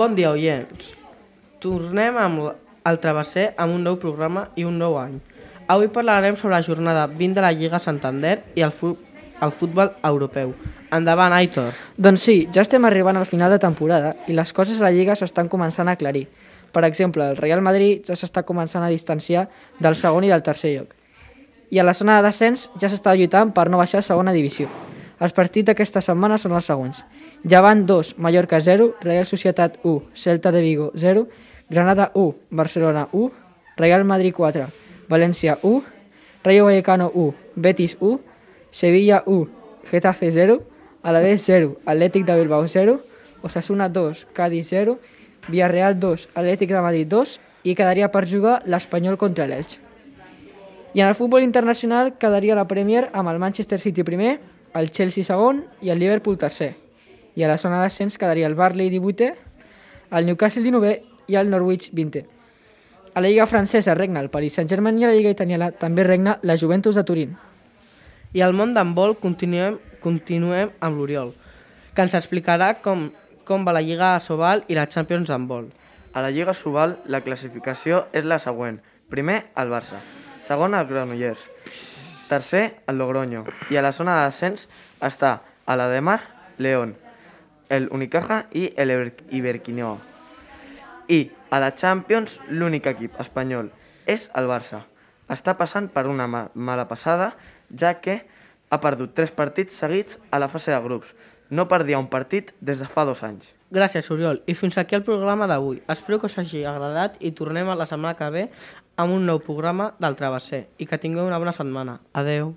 Bon dia, oients. Tornem amb el Travesser amb un nou programa i un nou any. Avui parlarem sobre la jornada 20 de la Lliga Santander i el, fu el futbol europeu. Endavant, Aitor. Doncs sí, ja estem arribant al final de temporada i les coses a la Lliga s'estan començant a aclarir. Per exemple, el Real Madrid ja s'està començant a distanciar del segon i del tercer lloc. I a la zona de descens ja s'està lluitant per no baixar a segona divisió. Els partits d'aquesta setmana són els següents. Llevant 2, Mallorca 0, Real Societat 1, Celta de Vigo 0, Granada 1, Barcelona 1, Real Madrid 4, València 1, Rayo Vallecano 1, Betis 1, Sevilla 1, Getafe 0, Alavés 0, Atlètic de Bilbao 0, Osasuna 2, Cádiz 0, Villarreal 2, Atlètic de Madrid 2 i quedaria per jugar l'Espanyol contra l'Elx. I en el futbol internacional quedaria la Premier amb el Manchester City primer, el Chelsea segon i el Liverpool tercer. I a la zona d'ascens quedaria el Barley 18è, el Newcastle 19è i el Norwich 20è. A la Lliga francesa regna el Paris Saint-Germain i a la Lliga italiana també regna la Juventus de Turín. I al món d'handbol continuem, continuem amb l'Oriol, que ens explicarà com, com va la Lliga Sobal i la Champions d'handbol. A la Lliga Sobal la classificació és la següent. Primer, el Barça. Segon, el Granollers. Tercer, el Logroño. I a la zona de descens està a la de Mar, León, el Unicaja i el Iberquinoa. I a la Champions l'únic equip espanyol és el Barça. Està passant per una ma mala passada, ja que ha perdut tres partits seguits a la fase de grups. No perdia un partit des de fa dos anys. Gràcies, Oriol. I fins aquí el programa d'avui. Espero que us hagi agradat i tornem a la setmana que ve amb un nou programa del Travesser. I que tingueu una bona setmana. Adeu.